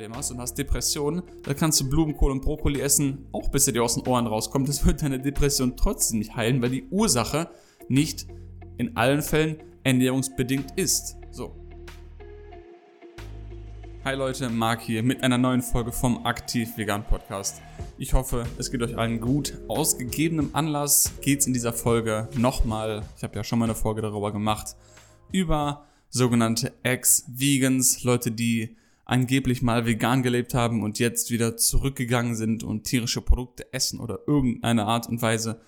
Problem hast und hast Depressionen, dann kannst du Blumenkohl und Brokkoli essen, auch bis er dir aus den Ohren rauskommt. Das wird deine Depression trotzdem nicht heilen, weil die Ursache nicht in allen Fällen ernährungsbedingt ist. So. Hi Leute, Marc hier mit einer neuen Folge vom Aktiv Vegan Podcast. Ich hoffe, es geht euch allen gut. Aus gegebenem Anlass geht es in dieser Folge nochmal, ich habe ja schon mal eine Folge darüber gemacht, über sogenannte Ex-Vegans, Leute, die angeblich mal vegan gelebt haben und jetzt wieder zurückgegangen sind und tierische Produkte essen oder irgendeine Art und Weise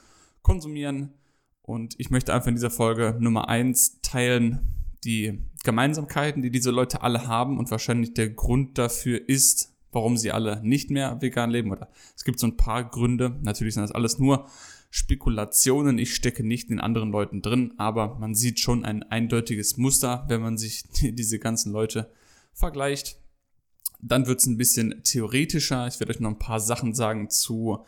konsumieren. Und ich möchte einfach in dieser Folge Nummer eins teilen, die Gemeinsamkeiten, die diese Leute alle haben und wahrscheinlich der Grund dafür ist, warum sie alle nicht mehr vegan leben. Oder es gibt so ein paar Gründe. Natürlich sind das alles nur Spekulationen. Ich stecke nicht in anderen Leuten drin, aber man sieht schon ein eindeutiges Muster, wenn man sich diese ganzen Leute vergleicht. Dann wird es ein bisschen theoretischer. Ich werde euch noch ein paar Sachen sagen zu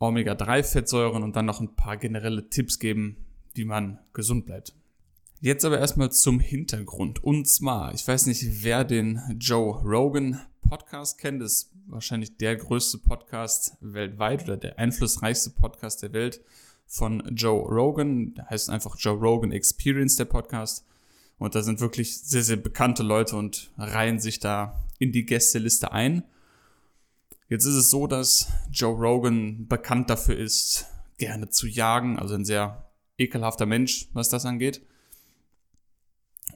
Omega-3-Fettsäuren und dann noch ein paar generelle Tipps geben, wie man gesund bleibt. Jetzt aber erstmal zum Hintergrund. Und zwar, ich weiß nicht, wer den Joe Rogan Podcast kennt, das ist wahrscheinlich der größte Podcast weltweit oder der einflussreichste Podcast der Welt von Joe Rogan. Der heißt einfach Joe Rogan Experience, der Podcast. Und da sind wirklich sehr, sehr bekannte Leute und reihen sich da in die Gästeliste ein. Jetzt ist es so, dass Joe Rogan bekannt dafür ist, gerne zu jagen, also ein sehr ekelhafter Mensch, was das angeht.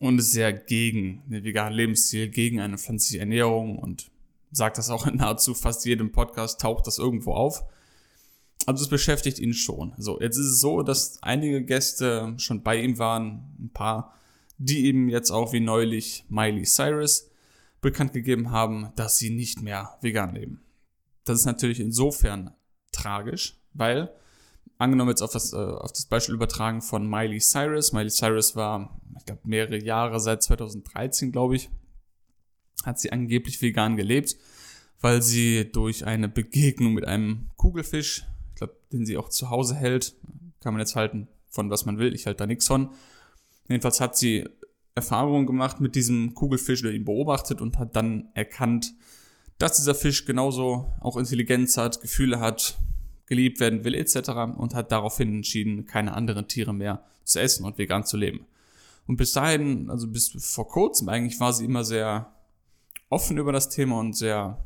Und ist sehr gegen den veganen Lebensstil, gegen eine pflanzliche Ernährung und sagt das auch in nahezu fast jedem Podcast, taucht das irgendwo auf. Also es beschäftigt ihn schon. So, jetzt ist es so, dass einige Gäste schon bei ihm waren, ein paar, die eben jetzt auch wie neulich Miley Cyrus bekannt gegeben haben, dass sie nicht mehr vegan leben. Das ist natürlich insofern tragisch, weil angenommen jetzt auf das, äh, auf das Beispiel übertragen von Miley Cyrus. Miley Cyrus war, ich glaube, mehrere Jahre, seit 2013, glaube ich, hat sie angeblich vegan gelebt, weil sie durch eine Begegnung mit einem Kugelfisch, ich glaube, den sie auch zu Hause hält, kann man jetzt halten von was man will, ich halte da nichts von. Jedenfalls hat sie Erfahrungen gemacht mit diesem Kugelfisch, der ihn beobachtet und hat dann erkannt, dass dieser Fisch genauso auch Intelligenz hat, Gefühle hat, geliebt werden will etc. und hat daraufhin entschieden, keine anderen Tiere mehr zu essen und vegan zu leben. Und bis dahin, also bis vor kurzem eigentlich, war sie immer sehr offen über das Thema und sehr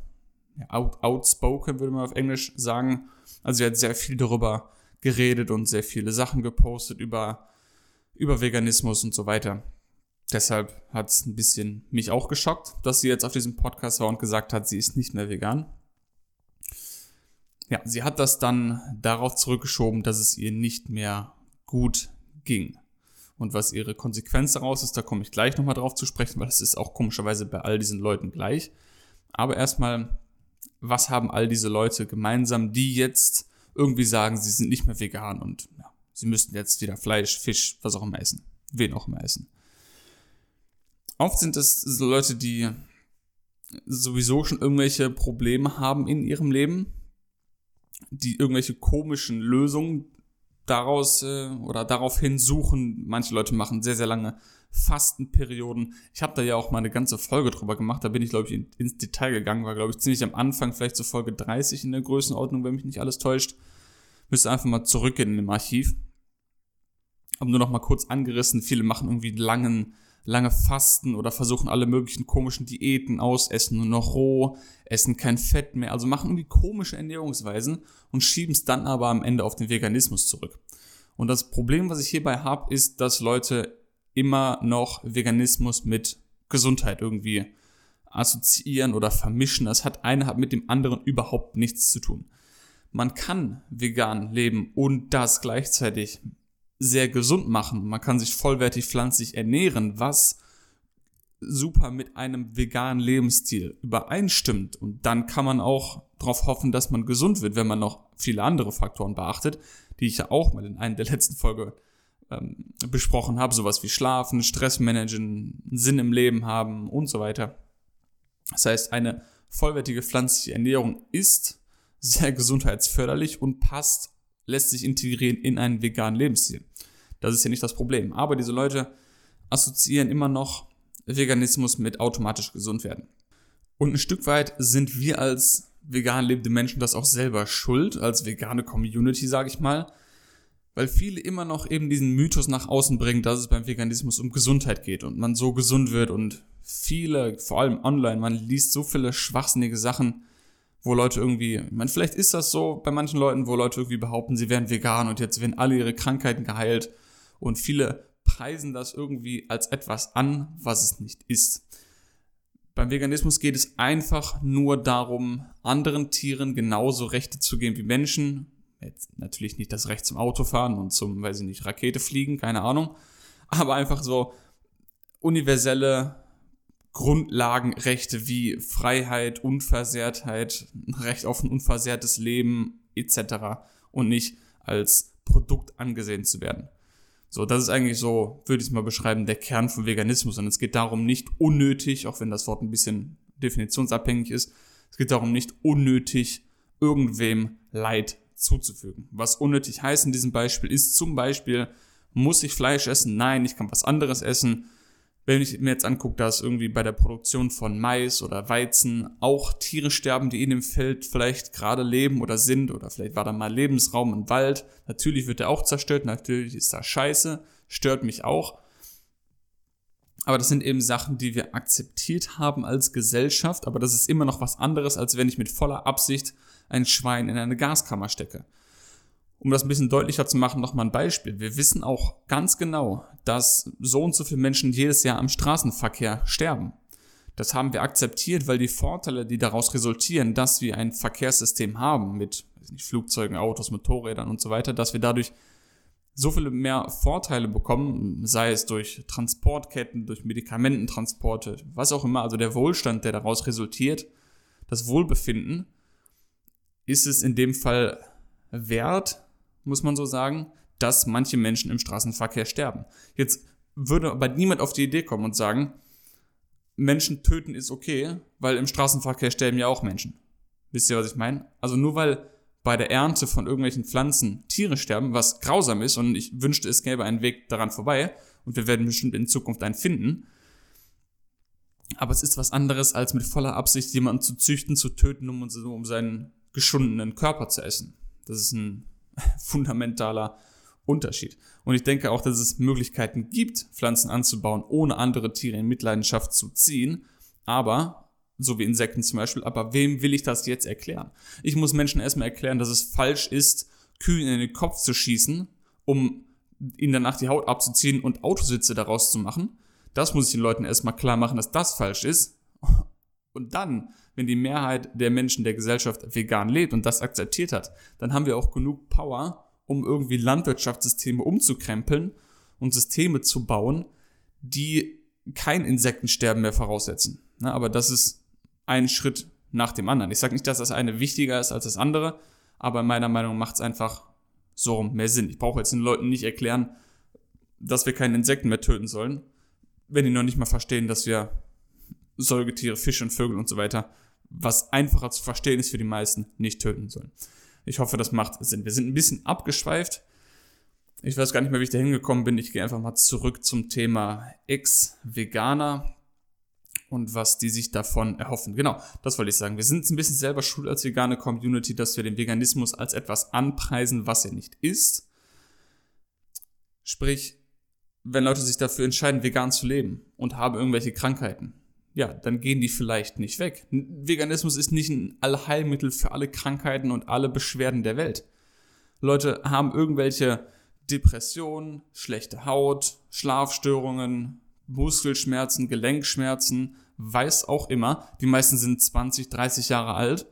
out, outspoken, würde man auf Englisch sagen. Also sie hat sehr viel darüber geredet und sehr viele Sachen gepostet über, über Veganismus und so weiter. Deshalb hat es ein bisschen mich auch geschockt, dass sie jetzt auf diesem Podcast war und gesagt hat, sie ist nicht mehr vegan. Ja, sie hat das dann darauf zurückgeschoben, dass es ihr nicht mehr gut ging. Und was ihre Konsequenz daraus ist, da komme ich gleich nochmal drauf zu sprechen, weil das ist auch komischerweise bei all diesen Leuten gleich. Aber erstmal, was haben all diese Leute gemeinsam, die jetzt irgendwie sagen, sie sind nicht mehr vegan und ja, sie müssten jetzt wieder Fleisch, Fisch, was auch immer essen. Wen auch immer essen. Oft sind es so Leute, die sowieso schon irgendwelche Probleme haben in ihrem Leben, die irgendwelche komischen Lösungen daraus äh, oder daraufhin suchen. Manche Leute machen sehr, sehr lange Fastenperioden. Ich habe da ja auch mal eine ganze Folge drüber gemacht. Da bin ich, glaube ich, in, ins Detail gegangen. War, glaube ich, ziemlich am Anfang, vielleicht zur Folge 30 in der Größenordnung, wenn mich nicht alles täuscht. Müsste einfach mal zurückgehen in dem Archiv. Aber nur noch mal kurz angerissen. Viele machen irgendwie langen lange fasten oder versuchen alle möglichen komischen Diäten aus, essen nur noch roh, essen kein Fett mehr, also machen irgendwie komische Ernährungsweisen und schieben es dann aber am Ende auf den Veganismus zurück. Und das Problem, was ich hierbei habe, ist, dass Leute immer noch Veganismus mit Gesundheit irgendwie assoziieren oder vermischen. Das hat eine hat mit dem anderen überhaupt nichts zu tun. Man kann vegan leben und das gleichzeitig sehr gesund machen. Man kann sich vollwertig pflanzlich ernähren, was super mit einem veganen Lebensstil übereinstimmt. Und dann kann man auch darauf hoffen, dass man gesund wird, wenn man noch viele andere Faktoren beachtet, die ich ja auch mal in einer der letzten Folge ähm, besprochen habe, sowas wie Schlafen, Stressmanagen, Sinn im Leben haben und so weiter. Das heißt, eine vollwertige pflanzliche Ernährung ist sehr gesundheitsförderlich und passt lässt sich integrieren in einen veganen Lebensstil. Das ist ja nicht das Problem. Aber diese Leute assoziieren immer noch Veganismus mit automatisch gesund werden. Und ein Stück weit sind wir als vegan lebende Menschen das auch selber schuld, als vegane Community, sage ich mal, weil viele immer noch eben diesen Mythos nach außen bringen, dass es beim Veganismus um Gesundheit geht und man so gesund wird und viele, vor allem online, man liest so viele schwachsinnige Sachen, wo Leute irgendwie, ich meine, vielleicht ist das so bei manchen Leuten, wo Leute irgendwie behaupten, sie wären vegan und jetzt werden alle ihre Krankheiten geheilt und viele preisen das irgendwie als etwas an, was es nicht ist. Beim Veganismus geht es einfach nur darum, anderen Tieren genauso Rechte zu geben wie Menschen. Jetzt natürlich nicht das Recht zum Autofahren und zum, weiß ich nicht, Rakete fliegen, keine Ahnung. Aber einfach so universelle Grundlagenrechte wie Freiheit, Unversehrtheit, Recht auf ein unversehrtes Leben etc. und nicht als Produkt angesehen zu werden. So, das ist eigentlich so, würde ich es mal beschreiben, der Kern von Veganismus. Und es geht darum, nicht unnötig, auch wenn das Wort ein bisschen definitionsabhängig ist, es geht darum, nicht unnötig irgendwem Leid zuzufügen. Was unnötig heißt in diesem Beispiel ist zum Beispiel, muss ich Fleisch essen? Nein, ich kann was anderes essen wenn ich mir jetzt angucke, dass irgendwie bei der Produktion von Mais oder Weizen auch Tiere sterben, die in dem Feld vielleicht gerade leben oder sind oder vielleicht war da mal Lebensraum im Wald. Natürlich wird er auch zerstört, natürlich ist das scheiße, stört mich auch. Aber das sind eben Sachen, die wir akzeptiert haben als Gesellschaft, aber das ist immer noch was anderes, als wenn ich mit voller Absicht ein Schwein in eine Gaskammer stecke. Um das ein bisschen deutlicher zu machen, nochmal ein Beispiel. Wir wissen auch ganz genau, dass so und so viele Menschen jedes Jahr am Straßenverkehr sterben. Das haben wir akzeptiert, weil die Vorteile, die daraus resultieren, dass wir ein Verkehrssystem haben mit Flugzeugen, Autos, Motorrädern und so weiter, dass wir dadurch so viele mehr Vorteile bekommen, sei es durch Transportketten, durch Medikamententransporte, was auch immer, also der Wohlstand, der daraus resultiert, das Wohlbefinden, ist es in dem Fall wert, muss man so sagen, dass manche Menschen im Straßenverkehr sterben. Jetzt würde aber niemand auf die Idee kommen und sagen, Menschen töten ist okay, weil im Straßenverkehr sterben ja auch Menschen. Wisst ihr, was ich meine? Also nur weil bei der Ernte von irgendwelchen Pflanzen Tiere sterben, was grausam ist, und ich wünschte, es gäbe einen Weg daran vorbei, und wir werden bestimmt in Zukunft einen finden. Aber es ist was anderes, als mit voller Absicht jemanden zu züchten, zu töten, um, um seinen geschundenen Körper zu essen. Das ist ein fundamentaler Unterschied. Und ich denke auch, dass es Möglichkeiten gibt, Pflanzen anzubauen, ohne andere Tiere in Mitleidenschaft zu ziehen. Aber, so wie Insekten zum Beispiel, aber wem will ich das jetzt erklären? Ich muss Menschen erstmal erklären, dass es falsch ist, Kühen in den Kopf zu schießen, um ihnen danach die Haut abzuziehen und Autositze daraus zu machen. Das muss ich den Leuten erstmal klar machen, dass das falsch ist. Und dann, wenn die Mehrheit der Menschen der Gesellschaft vegan lebt und das akzeptiert hat, dann haben wir auch genug Power, um irgendwie Landwirtschaftssysteme umzukrempeln und Systeme zu bauen, die kein Insektensterben mehr voraussetzen. aber das ist ein Schritt nach dem anderen. Ich sage nicht, dass das eine wichtiger ist als das andere, aber meiner Meinung nach macht es einfach so mehr Sinn. Ich brauche jetzt den Leuten nicht erklären, dass wir keine Insekten mehr töten sollen, wenn die noch nicht mal verstehen, dass wir Säugetiere, Fische und Vögel und so weiter, was einfacher zu verstehen ist für die meisten, nicht töten sollen. Ich hoffe, das macht Sinn. Wir sind ein bisschen abgeschweift. Ich weiß gar nicht mehr, wie ich da hingekommen bin. Ich gehe einfach mal zurück zum Thema Ex-Veganer und was die sich davon erhoffen. Genau, das wollte ich sagen. Wir sind ein bisschen selber schuld als vegane Community, dass wir den Veganismus als etwas anpreisen, was er nicht ist. Sprich, wenn Leute sich dafür entscheiden, vegan zu leben und haben irgendwelche Krankheiten, ja, dann gehen die vielleicht nicht weg. Veganismus ist nicht ein Allheilmittel für alle Krankheiten und alle Beschwerden der Welt. Leute haben irgendwelche Depressionen, schlechte Haut, Schlafstörungen, Muskelschmerzen, Gelenkschmerzen, weiß auch immer. Die meisten sind 20, 30 Jahre alt.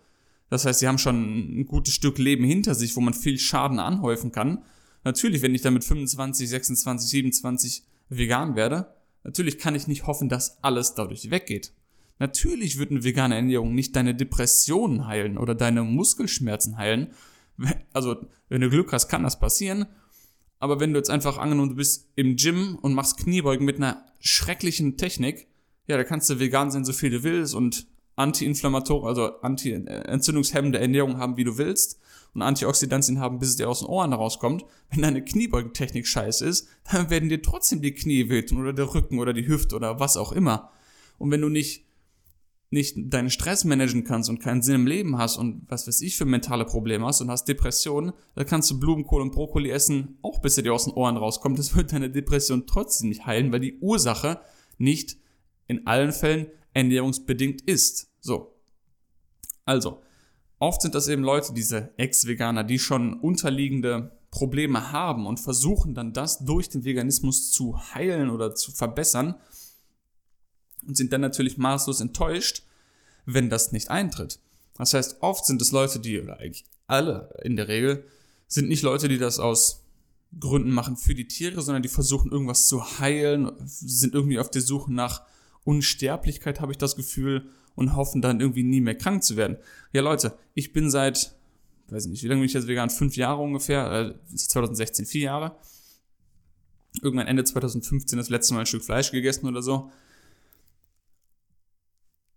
Das heißt, sie haben schon ein gutes Stück Leben hinter sich, wo man viel Schaden anhäufen kann. Natürlich, wenn ich dann mit 25, 26, 27 vegan werde, Natürlich kann ich nicht hoffen, dass alles dadurch weggeht. Natürlich wird eine vegane Ernährung nicht deine Depressionen heilen oder deine Muskelschmerzen heilen. Also, wenn du Glück hast, kann das passieren. Aber wenn du jetzt einfach angenommen, du bist im Gym und machst Kniebeugen mit einer schrecklichen Technik, ja, da kannst du vegan sein, so viel du willst und anti-inflammator, also anti-entzündungshemmende Ernährung haben, wie du willst und Antioxidantien haben, bis es dir aus den Ohren rauskommt. Wenn deine Kniebeugentechnik scheiße ist, dann werden dir trotzdem die Knie wehtun oder der Rücken oder die Hüfte oder was auch immer. Und wenn du nicht nicht deinen Stress managen kannst und keinen Sinn im Leben hast und was weiß ich für mentale Probleme hast und hast Depressionen, dann kannst du Blumenkohl und Brokkoli essen, auch bis er dir aus den Ohren rauskommt. Das wird deine Depression trotzdem nicht heilen, weil die Ursache nicht in allen Fällen ernährungsbedingt ist. So. Also, oft sind das eben Leute, diese Ex-Veganer, die schon unterliegende Probleme haben und versuchen dann das durch den Veganismus zu heilen oder zu verbessern und sind dann natürlich maßlos enttäuscht, wenn das nicht eintritt. Das heißt, oft sind es Leute, die, oder eigentlich alle in der Regel, sind nicht Leute, die das aus Gründen machen für die Tiere, sondern die versuchen irgendwas zu heilen, sind irgendwie auf der Suche nach Unsterblichkeit, habe ich das Gefühl, und hoffen dann irgendwie nie mehr krank zu werden. Ja, Leute, ich bin seit, weiß nicht, wie lange bin ich jetzt vegan? Fünf Jahre ungefähr, äh, 2016 vier Jahre. Irgendwann Ende 2015 das letzte Mal ein Stück Fleisch gegessen oder so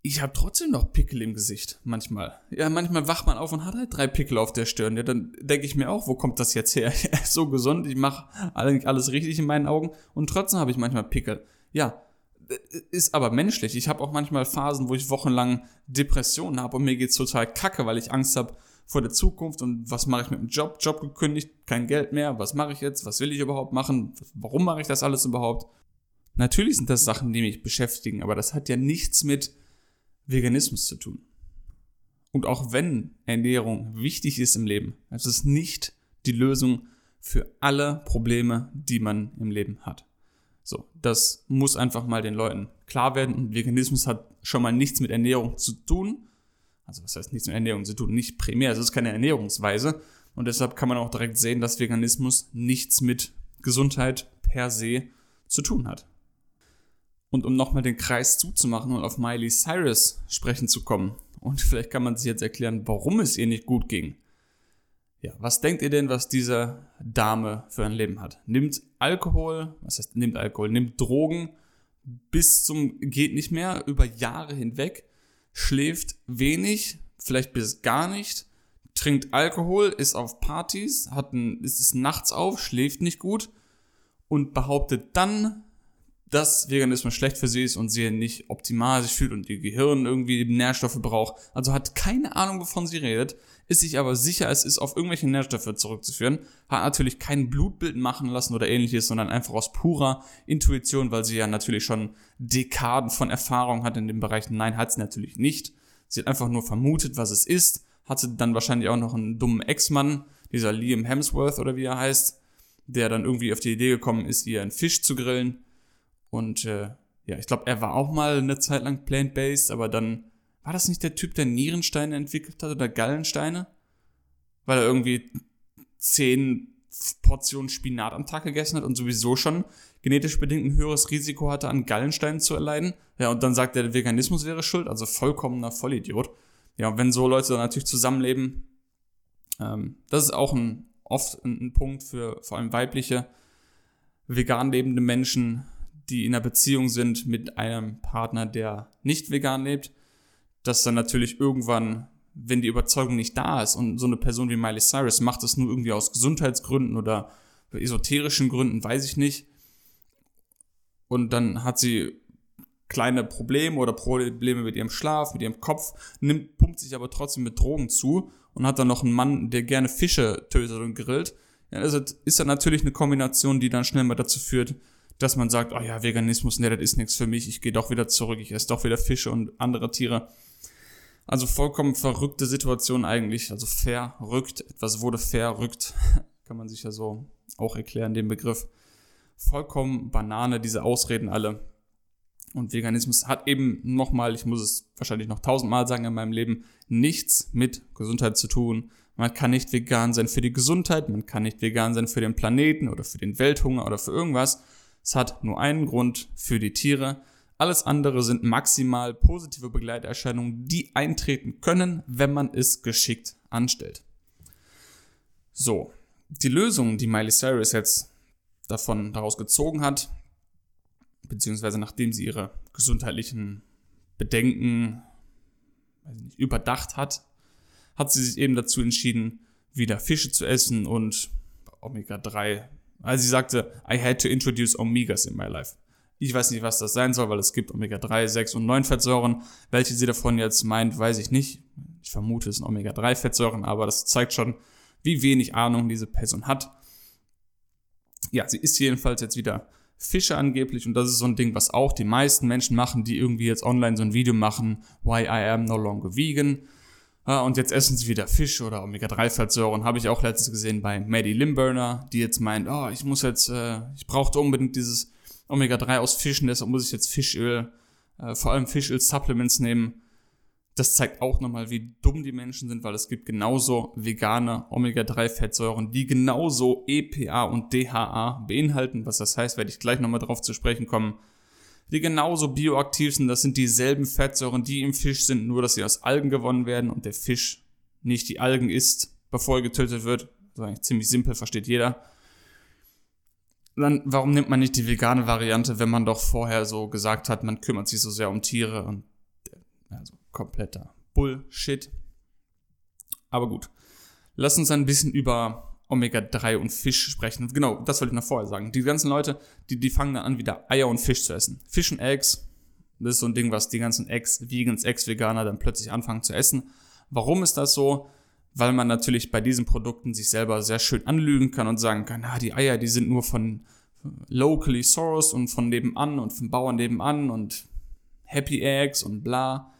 ich habe trotzdem noch Pickel im Gesicht, manchmal. Ja, manchmal wacht man auf und hat halt drei Pickel auf der Stirn. Ja, dann denke ich mir auch, wo kommt das jetzt her? so gesund, ich mache eigentlich alles richtig in meinen Augen und trotzdem habe ich manchmal Pickel. Ja, ist aber menschlich. Ich habe auch manchmal Phasen, wo ich wochenlang Depressionen habe und mir geht's total kacke, weil ich Angst habe vor der Zukunft und was mache ich mit dem Job? Job gekündigt, kein Geld mehr, was mache ich jetzt? Was will ich überhaupt machen? Warum mache ich das alles überhaupt? Natürlich sind das Sachen, die mich beschäftigen, aber das hat ja nichts mit Veganismus zu tun. Und auch wenn Ernährung wichtig ist im Leben, es ist nicht die Lösung für alle Probleme, die man im Leben hat. So, das muss einfach mal den Leuten klar werden. Und Veganismus hat schon mal nichts mit Ernährung zu tun. Also was heißt nichts mit Ernährung zu tun? Nicht primär, es ist keine Ernährungsweise. Und deshalb kann man auch direkt sehen, dass Veganismus nichts mit Gesundheit per se zu tun hat. Und um nochmal den Kreis zuzumachen und auf Miley Cyrus sprechen zu kommen. Und vielleicht kann man sich jetzt erklären, warum es ihr nicht gut ging. Ja, was denkt ihr denn, was diese Dame für ein Leben hat? Nimmt Alkohol, was heißt nimmt Alkohol, nimmt Drogen bis zum geht nicht mehr über Jahre hinweg, schläft wenig, vielleicht bis gar nicht, trinkt Alkohol, ist auf Partys, hat ein, ist nachts auf, schläft nicht gut und behauptet dann, dass Veganismus schlecht für sie ist und sie nicht optimal sich fühlt und ihr Gehirn irgendwie Nährstoffe braucht. Also hat keine Ahnung, wovon sie redet, ist sich aber sicher, es ist auf irgendwelche Nährstoffe zurückzuführen, hat natürlich kein Blutbild machen lassen oder ähnliches, sondern einfach aus purer Intuition, weil sie ja natürlich schon Dekaden von Erfahrung hat in dem Bereich. Nein, hat sie natürlich nicht. Sie hat einfach nur vermutet, was es ist, hatte dann wahrscheinlich auch noch einen dummen Ex-Mann, dieser Liam Hemsworth oder wie er heißt, der dann irgendwie auf die Idee gekommen ist, ihr einen Fisch zu grillen und äh, ja, ich glaube, er war auch mal eine Zeit lang plant-based, aber dann war das nicht der Typ, der Nierensteine entwickelt hat oder Gallensteine? Weil er irgendwie zehn Portionen Spinat am Tag gegessen hat und sowieso schon genetisch bedingt ein höheres Risiko hatte, an Gallensteinen zu erleiden. Ja, und dann sagt er, der Veganismus wäre schuld, also vollkommener Vollidiot. Ja, und wenn so Leute dann natürlich zusammenleben, ähm, das ist auch ein, oft ein, ein Punkt für vor allem weibliche, vegan lebende Menschen, die in einer Beziehung sind mit einem Partner, der nicht vegan lebt, dass dann natürlich irgendwann, wenn die Überzeugung nicht da ist und so eine Person wie Miley Cyrus macht es nur irgendwie aus Gesundheitsgründen oder esoterischen Gründen, weiß ich nicht. Und dann hat sie kleine Probleme oder Probleme mit ihrem Schlaf, mit ihrem Kopf, nimmt, pumpt sich aber trotzdem mit Drogen zu und hat dann noch einen Mann, der gerne Fische tötet und grillt. Ja, also ist dann natürlich eine Kombination, die dann schnell mal dazu führt, dass man sagt, oh ja, Veganismus, ne, das ist nichts für mich, ich gehe doch wieder zurück, ich esse doch wieder Fische und andere Tiere. Also vollkommen verrückte Situation eigentlich, also verrückt, etwas wurde verrückt, kann man sich ja so auch erklären, den Begriff. Vollkommen Banane, diese Ausreden alle. Und Veganismus hat eben nochmal, ich muss es wahrscheinlich noch tausendmal sagen in meinem Leben, nichts mit Gesundheit zu tun. Man kann nicht vegan sein für die Gesundheit, man kann nicht vegan sein für den Planeten oder für den Welthunger oder für irgendwas, es hat nur einen Grund für die Tiere. Alles andere sind maximal positive Begleiterscheinungen, die eintreten können, wenn man es geschickt anstellt. So, die Lösung, die Miley Cyrus jetzt davon daraus gezogen hat, beziehungsweise nachdem sie ihre gesundheitlichen Bedenken nicht, überdacht hat, hat sie sich eben dazu entschieden, wieder Fische zu essen und Omega-3 also sie sagte, I had to introduce Omegas in my life. Ich weiß nicht, was das sein soll, weil es gibt Omega-3, 6 und 9 Fettsäuren. Welche sie davon jetzt meint, weiß ich nicht. Ich vermute, es sind Omega-3 Fettsäuren, aber das zeigt schon, wie wenig Ahnung diese Person hat. Ja, sie ist jedenfalls jetzt wieder Fische angeblich und das ist so ein Ding, was auch die meisten Menschen machen, die irgendwie jetzt online so ein Video machen, why I am no longer vegan. Und jetzt essen sie wieder Fisch oder Omega-3-Fettsäuren. Habe ich auch letztens gesehen bei Maddie Limburner, die jetzt meint, oh, ich muss jetzt, äh, ich brauchte unbedingt dieses Omega-3 aus Fischen, deshalb muss ich jetzt Fischöl, äh, vor allem Fischöl-Supplements nehmen. Das zeigt auch nochmal, wie dumm die Menschen sind, weil es gibt genauso vegane Omega-3-Fettsäuren, die genauso EPA und DHA beinhalten. Was das heißt, werde ich gleich nochmal drauf zu sprechen kommen. Die genauso bioaktiv sind, das sind dieselben Fettsäuren, die im Fisch sind, nur dass sie aus Algen gewonnen werden und der Fisch nicht die Algen isst, bevor er getötet wird. Das ist eigentlich ziemlich simpel, versteht jeder. Dann, warum nimmt man nicht die vegane Variante, wenn man doch vorher so gesagt hat, man kümmert sich so sehr um Tiere und also kompletter Bullshit. Aber gut. Lass uns ein bisschen über Omega-3 und Fisch sprechen. Genau, das wollte ich noch vorher sagen. Die ganzen Leute, die, die fangen dann an, wieder Eier und Fisch zu essen. Fish und Eggs, das ist so ein Ding, was die ganzen Ex-Vegans, Ex-Veganer dann plötzlich anfangen zu essen. Warum ist das so? Weil man natürlich bei diesen Produkten sich selber sehr schön anlügen kann und sagen kann, ah, die Eier, die sind nur von locally sourced und von nebenan und von Bauern nebenan und Happy Eggs und bla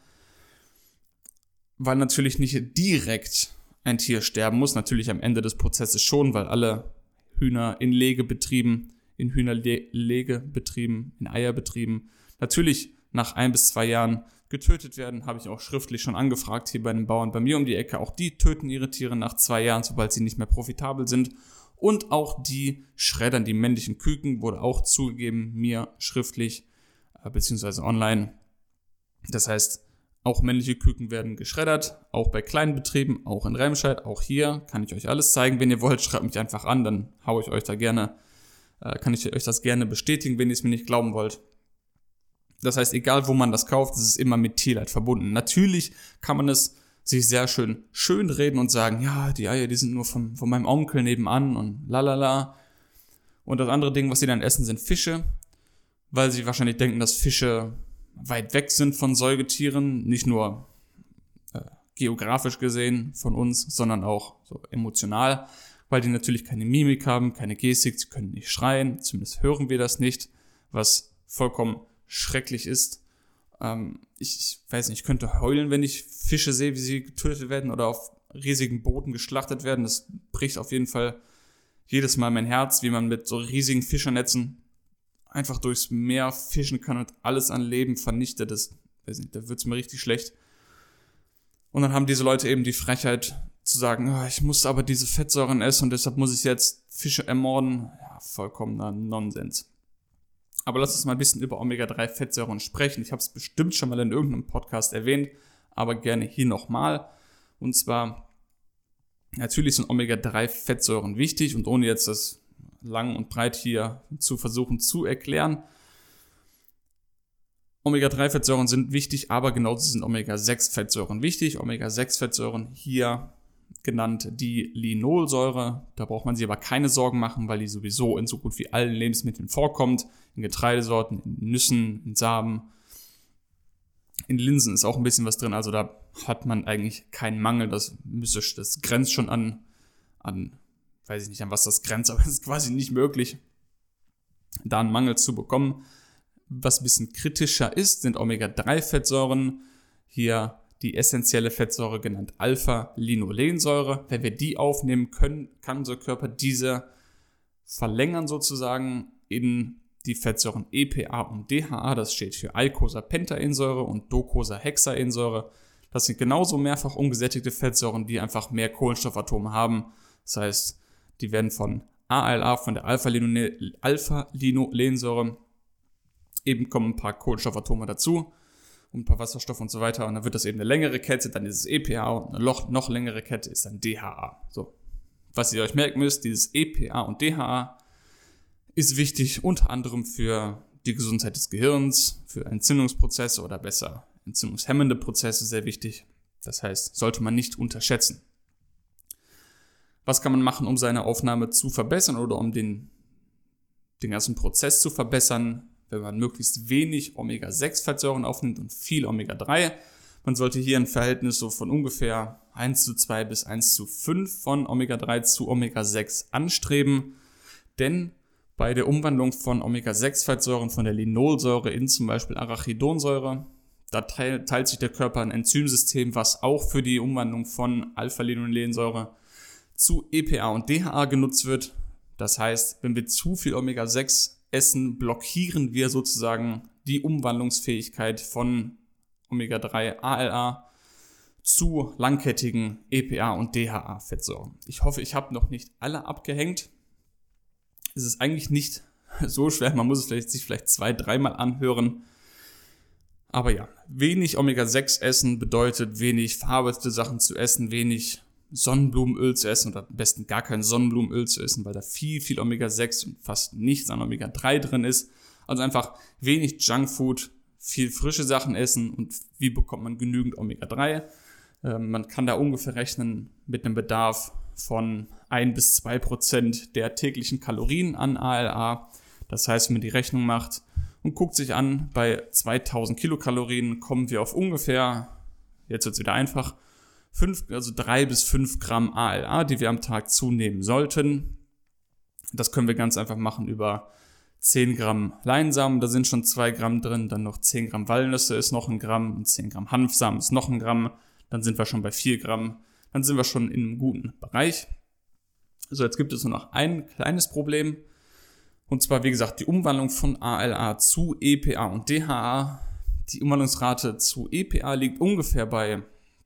weil natürlich nicht direkt ein Tier sterben muss. Natürlich am Ende des Prozesses schon, weil alle Hühner in Legebetrieben, in Hühnerlegebetrieben, in Eierbetrieben natürlich nach ein bis zwei Jahren getötet werden. Habe ich auch schriftlich schon angefragt hier bei den Bauern bei mir um die Ecke. Auch die töten ihre Tiere nach zwei Jahren, sobald sie nicht mehr profitabel sind. Und auch die schreddern die männlichen Küken, wurde auch zugegeben mir schriftlich, äh, beziehungsweise online. Das heißt, auch männliche Küken werden geschreddert, auch bei kleinen Betrieben, auch in Remscheid, auch hier kann ich euch alles zeigen. Wenn ihr wollt, schreibt mich einfach an, dann haue ich euch da gerne, äh, kann ich euch das gerne bestätigen, wenn ihr es mir nicht glauben wollt. Das heißt, egal wo man das kauft, es ist immer mit Tierleid verbunden. Natürlich kann man es sich sehr schön schön reden und sagen, ja, die Eier, die sind nur von, von meinem Onkel nebenan und lalala. Und das andere Ding, was sie dann essen, sind Fische, weil sie wahrscheinlich denken, dass Fische weit weg sind von Säugetieren, nicht nur äh, geografisch gesehen von uns, sondern auch so emotional, weil die natürlich keine Mimik haben, keine Gestik, sie können nicht schreien, zumindest hören wir das nicht, was vollkommen schrecklich ist. Ähm, ich, ich weiß nicht, ich könnte heulen, wenn ich Fische sehe, wie sie getötet werden oder auf riesigen Booten geschlachtet werden. Das bricht auf jeden Fall jedes Mal mein Herz, wie man mit so riesigen Fischernetzen einfach durchs Meer fischen kann und alles an Leben vernichtet, das, weiß nicht, da wird's mir richtig schlecht. Und dann haben diese Leute eben die Frechheit zu sagen, oh, ich muss aber diese Fettsäuren essen und deshalb muss ich jetzt Fische ermorden. Ja, vollkommener Nonsens. Aber lass uns mal ein bisschen über Omega-3-Fettsäuren sprechen. Ich habe es bestimmt schon mal in irgendeinem Podcast erwähnt, aber gerne hier nochmal. Und zwar, natürlich sind Omega-3-Fettsäuren wichtig und ohne jetzt das lang und breit hier zu versuchen zu erklären. Omega-3-Fettsäuren sind wichtig, aber genauso sind Omega-6-Fettsäuren wichtig. Omega-6-Fettsäuren hier genannt die Linolsäure. Da braucht man sich aber keine Sorgen machen, weil die sowieso in so gut wie allen Lebensmitteln vorkommt. In Getreidesorten, in Nüssen, in Samen. In Linsen ist auch ein bisschen was drin, also da hat man eigentlich keinen Mangel. Das, müsste, das grenzt schon an, an weiß ich nicht, an was das grenzt, aber es ist quasi nicht möglich, da einen Mangel zu bekommen. Was ein bisschen kritischer ist, sind Omega-3-Fettsäuren. Hier die essentielle Fettsäure genannt Alpha-Linolensäure. Wenn wir die aufnehmen können, kann unser Körper diese verlängern sozusagen in die Fettsäuren EPA und DHA. Das steht für Eicosapentaensäure und Docosahexaensäure. Das sind genauso mehrfach umgesättigte Fettsäuren, die einfach mehr Kohlenstoffatome haben. Das heißt, die werden von ALA, von der Alpha-Linolensäure, eben kommen ein paar Kohlenstoffatome dazu und ein paar Wasserstoffe und so weiter. Und dann wird das eben eine längere Kette, dann ist es EPA und eine noch, noch längere Kette ist dann DHA. So. Was ihr euch merken müsst, dieses EPA und DHA ist wichtig unter anderem für die Gesundheit des Gehirns, für Entzündungsprozesse oder besser entzündungshemmende Prozesse sehr wichtig. Das heißt, sollte man nicht unterschätzen. Was kann man machen, um seine Aufnahme zu verbessern oder um den, den ganzen Prozess zu verbessern? wenn man möglichst wenig Omega-6-Fettsäuren aufnimmt und viel Omega-3. Man sollte hier ein Verhältnis so von ungefähr 1 zu 2 bis 1 zu 5 von Omega-3 zu Omega-6 anstreben. Denn bei der Umwandlung von Omega-6-Fettsäuren von der Linolsäure in zum Beispiel Arachidonsäure, da teilt, sich der Körper ein Enzymsystem, was auch für die Umwandlung von Alpha-Linolensäure zu EPA und DHA genutzt wird. Das heißt, wenn wir zu viel Omega-6 essen, blockieren wir sozusagen die Umwandlungsfähigkeit von Omega-3 ALA zu langkettigen EPA und DHA-Fettsäuren. Ich hoffe, ich habe noch nicht alle abgehängt. Es ist eigentlich nicht so schwer, man muss es vielleicht, sich vielleicht zwei, dreimal anhören. Aber ja, wenig Omega-6 essen bedeutet wenig verarbeitete Sachen zu essen, wenig Sonnenblumenöl zu essen oder am besten gar kein Sonnenblumenöl zu essen, weil da viel, viel Omega-6 und fast nichts an Omega-3 drin ist. Also einfach wenig Junkfood, viel frische Sachen essen und wie bekommt man genügend Omega-3? Ähm, man kann da ungefähr rechnen mit einem Bedarf von 1 bis 2 Prozent der täglichen Kalorien an ALA. Das heißt, wenn man die Rechnung macht und guckt sich an, bei 2000 Kilokalorien kommen wir auf ungefähr, jetzt wird es wieder einfach, 5, also 3 bis 5 Gramm ALA, die wir am Tag zunehmen sollten. Das können wir ganz einfach machen über 10 Gramm Leinsamen, da sind schon 2 Gramm drin, dann noch 10 Gramm Walnüsse ist noch ein Gramm und 10 Gramm Hanfsamen ist noch ein Gramm, dann sind wir schon bei 4 Gramm, dann sind wir schon in einem guten Bereich. So, jetzt gibt es nur noch ein kleines Problem. Und zwar, wie gesagt, die Umwandlung von ALA zu EPA und DHA. Die Umwandlungsrate zu EPA liegt ungefähr bei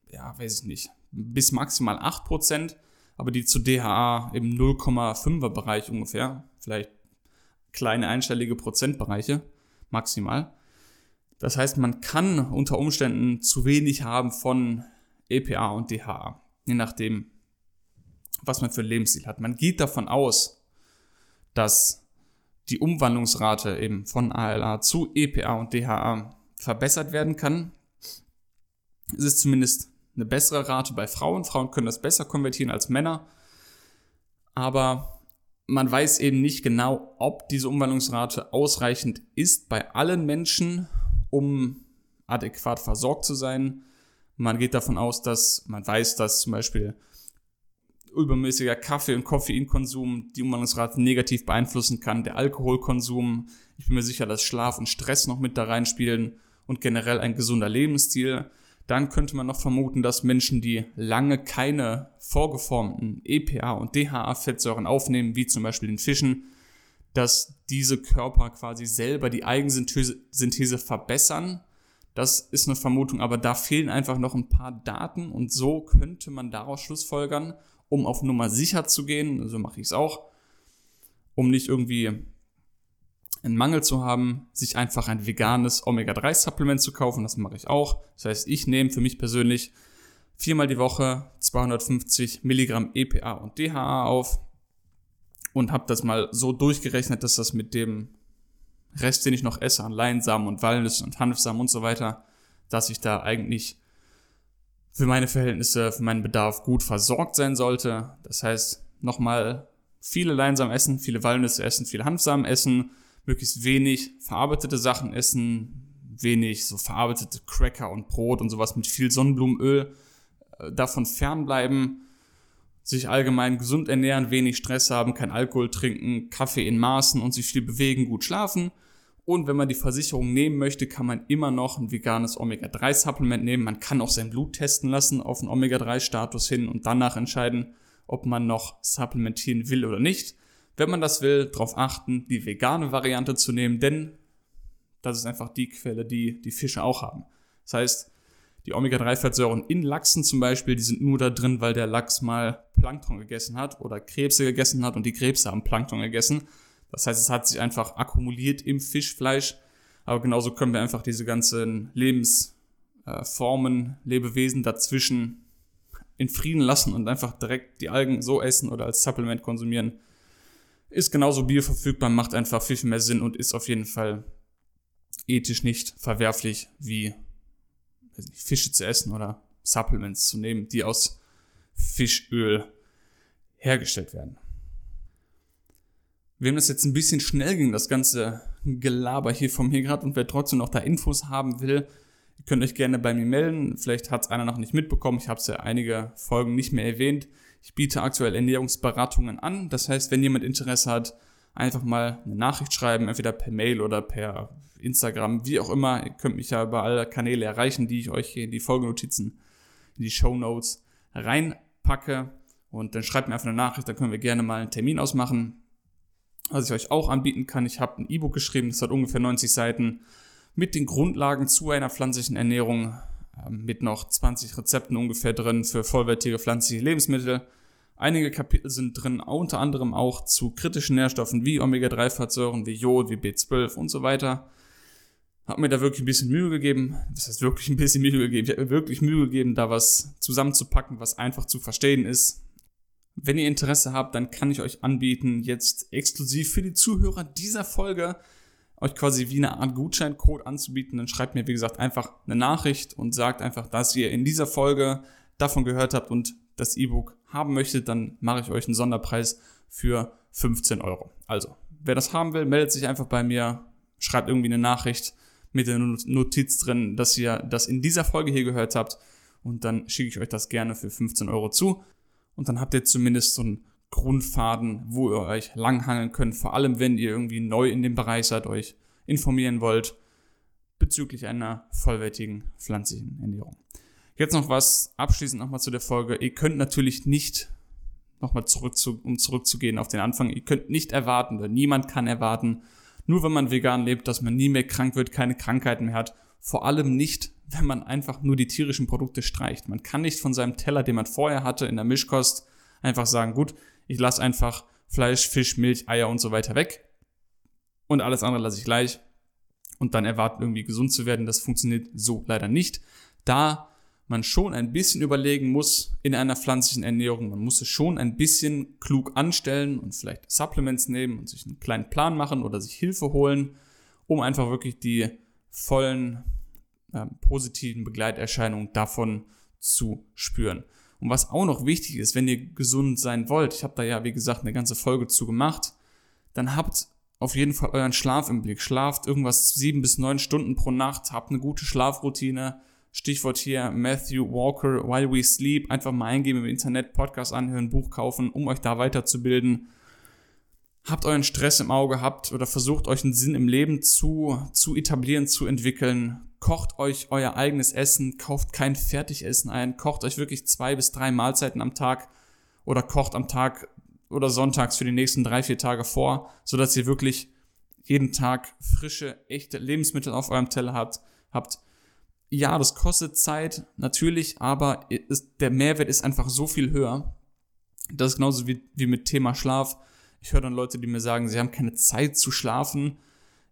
ja, weiß ich nicht, bis maximal 8%, aber die zu DHA im 0,5er Bereich ungefähr, vielleicht kleine einstellige Prozentbereiche maximal. Das heißt, man kann unter Umständen zu wenig haben von EPA und DHA, je nachdem, was man für Lebensstil hat. Man geht davon aus, dass die Umwandlungsrate eben von ALA zu EPA und DHA verbessert werden kann. Es ist zumindest eine bessere Rate bei Frauen. Frauen können das besser konvertieren als Männer. Aber man weiß eben nicht genau, ob diese Umwandlungsrate ausreichend ist bei allen Menschen, um adäquat versorgt zu sein. Man geht davon aus, dass man weiß, dass zum Beispiel übermäßiger Kaffee- und Koffeinkonsum die Umwandlungsrate negativ beeinflussen kann, der Alkoholkonsum. Ich bin mir sicher, dass Schlaf und Stress noch mit da reinspielen und generell ein gesunder Lebensstil dann könnte man noch vermuten, dass Menschen, die lange keine vorgeformten EPA und DHA-Fettsäuren aufnehmen, wie zum Beispiel in Fischen, dass diese Körper quasi selber die Eigensynthese verbessern. Das ist eine Vermutung, aber da fehlen einfach noch ein paar Daten und so könnte man daraus schlussfolgern, um auf Nummer sicher zu gehen, so mache ich es auch, um nicht irgendwie einen Mangel zu haben, sich einfach ein veganes Omega-3-Supplement zu kaufen. Das mache ich auch. Das heißt, ich nehme für mich persönlich viermal die Woche 250 Milligramm EPA und DHA auf und habe das mal so durchgerechnet, dass das mit dem Rest, den ich noch esse, an Leinsamen und Walnüssen und Hanfsamen und so weiter, dass ich da eigentlich für meine Verhältnisse, für meinen Bedarf gut versorgt sein sollte. Das heißt, nochmal viele Leinsamen essen, viele Walnüsse essen, viele Hanfsamen essen, möglichst wenig verarbeitete Sachen essen, wenig so verarbeitete Cracker und Brot und sowas mit viel Sonnenblumenöl, äh, davon fernbleiben, sich allgemein gesund ernähren, wenig Stress haben, kein Alkohol trinken, Kaffee in Maßen und sich viel bewegen, gut schlafen. Und wenn man die Versicherung nehmen möchte, kann man immer noch ein veganes Omega-3-Supplement nehmen. Man kann auch sein Blut testen lassen auf einen Omega-3-Status hin und danach entscheiden, ob man noch supplementieren will oder nicht wenn man das will, darauf achten, die vegane Variante zu nehmen, denn das ist einfach die Quelle, die die Fische auch haben. Das heißt, die Omega-3-Fettsäuren in Lachsen zum Beispiel, die sind nur da drin, weil der Lachs mal Plankton gegessen hat oder Krebse gegessen hat und die Krebse haben Plankton gegessen. Das heißt, es hat sich einfach akkumuliert im Fischfleisch. Aber genauso können wir einfach diese ganzen Lebensformen, Lebewesen dazwischen in Frieden lassen und einfach direkt die Algen so essen oder als Supplement konsumieren, ist genauso bioverfügbar, macht einfach viel, viel mehr Sinn und ist auf jeden Fall ethisch nicht verwerflich, wie nicht, Fische zu essen oder Supplements zu nehmen, die aus Fischöl hergestellt werden. Wem das jetzt ein bisschen schnell ging, das ganze Gelaber hier von mir gerade und wer trotzdem noch da Infos haben will, könnt euch gerne bei mir melden. Vielleicht hat es einer noch nicht mitbekommen. Ich habe es ja einige Folgen nicht mehr erwähnt. Ich biete aktuell Ernährungsberatungen an. Das heißt, wenn jemand Interesse hat, einfach mal eine Nachricht schreiben, entweder per Mail oder per Instagram, wie auch immer. Ihr könnt mich ja über alle Kanäle erreichen, die ich euch hier in die Folgenotizen, in die Show Notes reinpacke. Und dann schreibt mir einfach eine Nachricht, dann können wir gerne mal einen Termin ausmachen was ich euch auch anbieten kann. Ich habe ein E-Book geschrieben, das hat ungefähr 90 Seiten mit den Grundlagen zu einer pflanzlichen Ernährung, mit noch 20 Rezepten ungefähr drin für vollwertige pflanzliche Lebensmittel. Einige Kapitel sind drin, unter anderem auch zu kritischen Nährstoffen wie Omega-3-Fettsäuren, wie Jod, wie B12 und so weiter. Hab mir da wirklich ein bisschen Mühe gegeben. Das heißt wirklich ein bisschen Mühe gegeben. Ich habe mir wirklich Mühe gegeben, da was zusammenzupacken, was einfach zu verstehen ist. Wenn ihr Interesse habt, dann kann ich euch anbieten, jetzt exklusiv für die Zuhörer dieser Folge euch quasi wie eine Art Gutscheincode anzubieten. Dann schreibt mir, wie gesagt, einfach eine Nachricht und sagt einfach, dass ihr in dieser Folge davon gehört habt und das E-Book haben möchtet, dann mache ich euch einen Sonderpreis für 15 Euro. Also, wer das haben will, meldet sich einfach bei mir, schreibt irgendwie eine Nachricht mit der Notiz drin, dass ihr das in dieser Folge hier gehört habt und dann schicke ich euch das gerne für 15 Euro zu und dann habt ihr zumindest so einen Grundfaden, wo ihr euch langhangeln könnt, vor allem wenn ihr irgendwie neu in dem Bereich seid, euch informieren wollt bezüglich einer vollwertigen pflanzlichen Ernährung. Jetzt noch was abschließend nochmal zu der Folge. Ihr könnt natürlich nicht nochmal zurück zu, um zurückzugehen auf den Anfang. Ihr könnt nicht erwarten, oder niemand kann erwarten, nur wenn man vegan lebt, dass man nie mehr krank wird, keine Krankheiten mehr hat. Vor allem nicht, wenn man einfach nur die tierischen Produkte streicht. Man kann nicht von seinem Teller, den man vorher hatte in der Mischkost, einfach sagen, gut, ich lasse einfach Fleisch, Fisch, Milch, Eier und so weiter weg und alles andere lasse ich gleich und dann erwarten irgendwie gesund zu werden. Das funktioniert so leider nicht, da man schon ein bisschen überlegen muss in einer pflanzlichen Ernährung. Man muss es schon ein bisschen klug anstellen und vielleicht Supplements nehmen und sich einen kleinen Plan machen oder sich Hilfe holen, um einfach wirklich die vollen äh, positiven Begleiterscheinungen davon zu spüren. Und was auch noch wichtig ist, wenn ihr gesund sein wollt, ich habe da ja, wie gesagt, eine ganze Folge zu gemacht, dann habt auf jeden Fall euren Schlaf im Blick. Schlaft irgendwas sieben bis neun Stunden pro Nacht, habt eine gute Schlafroutine. Stichwort hier Matthew Walker, While We Sleep. Einfach mal eingeben im Internet, Podcast anhören, Buch kaufen, um euch da weiterzubilden habt euren Stress im Auge, habt oder versucht euch einen Sinn im Leben zu, zu etablieren, zu entwickeln. Kocht euch euer eigenes Essen, kauft kein Fertigessen ein, kocht euch wirklich zwei bis drei Mahlzeiten am Tag oder kocht am Tag oder sonntags für die nächsten drei, vier Tage vor, sodass ihr wirklich jeden Tag frische, echte Lebensmittel auf eurem Teller habt. habt. Ja, das kostet Zeit, natürlich, aber ist, der Mehrwert ist einfach so viel höher. Das ist genauso wie, wie mit Thema Schlaf ich höre dann Leute, die mir sagen, sie haben keine Zeit zu schlafen.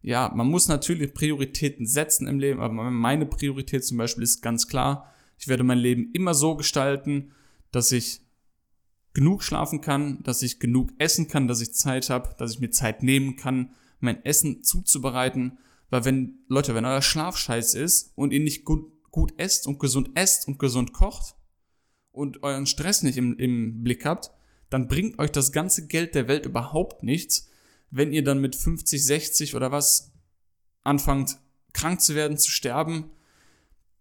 Ja, man muss natürlich Prioritäten setzen im Leben, aber meine Priorität zum Beispiel ist ganz klar, ich werde mein Leben immer so gestalten, dass ich genug schlafen kann, dass ich genug essen kann, dass ich Zeit habe, dass ich mir Zeit nehmen kann, mein Essen zuzubereiten. Weil wenn, Leute, wenn euer Schlaf scheiße ist und ihr nicht gut, gut esst und gesund esst und gesund kocht und euren Stress nicht im, im Blick habt, dann bringt euch das ganze Geld der Welt überhaupt nichts, wenn ihr dann mit 50, 60 oder was anfangt, krank zu werden, zu sterben.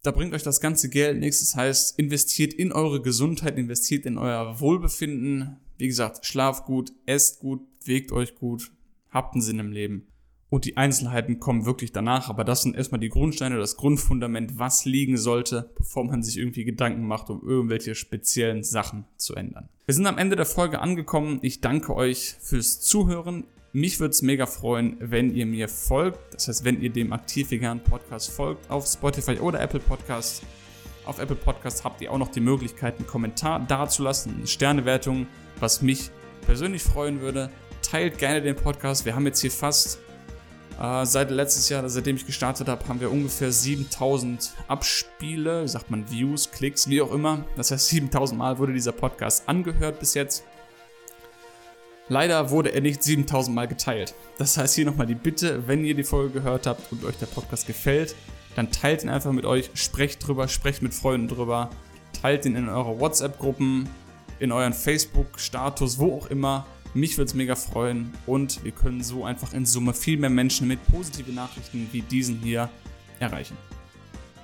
Da bringt euch das ganze Geld nichts. Das heißt, investiert in eure Gesundheit, investiert in euer Wohlbefinden. Wie gesagt, schlaft gut, esst gut, bewegt euch gut, habt einen Sinn im Leben. Und die Einzelheiten kommen wirklich danach, aber das sind erstmal die Grundsteine, das Grundfundament, was liegen sollte, bevor man sich irgendwie Gedanken macht, um irgendwelche speziellen Sachen zu ändern. Wir sind am Ende der Folge angekommen. Ich danke euch fürs Zuhören. Mich würde es mega freuen, wenn ihr mir folgt. Das heißt, wenn ihr dem Aktiv Vegan Podcast folgt auf Spotify oder Apple Podcast. Auf Apple Podcast habt ihr auch noch die Möglichkeit, einen Kommentar dazulassen, eine Sternewertung, was mich persönlich freuen würde. Teilt gerne den Podcast. Wir haben jetzt hier fast äh, seit letztes Jahr, seitdem ich gestartet habe, haben wir ungefähr 7000 Abspiele, sagt man, Views, Klicks, wie auch immer. Das heißt, 7000 Mal wurde dieser Podcast angehört bis jetzt. Leider wurde er nicht 7000 Mal geteilt. Das heißt hier nochmal die Bitte, wenn ihr die Folge gehört habt und euch der Podcast gefällt, dann teilt ihn einfach mit euch, sprecht drüber, sprecht mit Freunden drüber, teilt ihn in eure WhatsApp-Gruppen, in euren Facebook-Status, wo auch immer Mich würde es mega freuen und wir können so einfach in Summe viel mehr Menschen mit positiven Nachrichten wie diesen hier erreichen.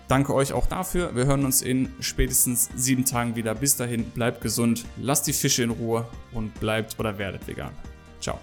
Danke euch auch dafür. Wir hören uns in spätestens sieben Tagen wieder. Bis dahin, bleibt gesund, lasst die Fische in Ruhe und bleibt oder werdet vegan. Ciao.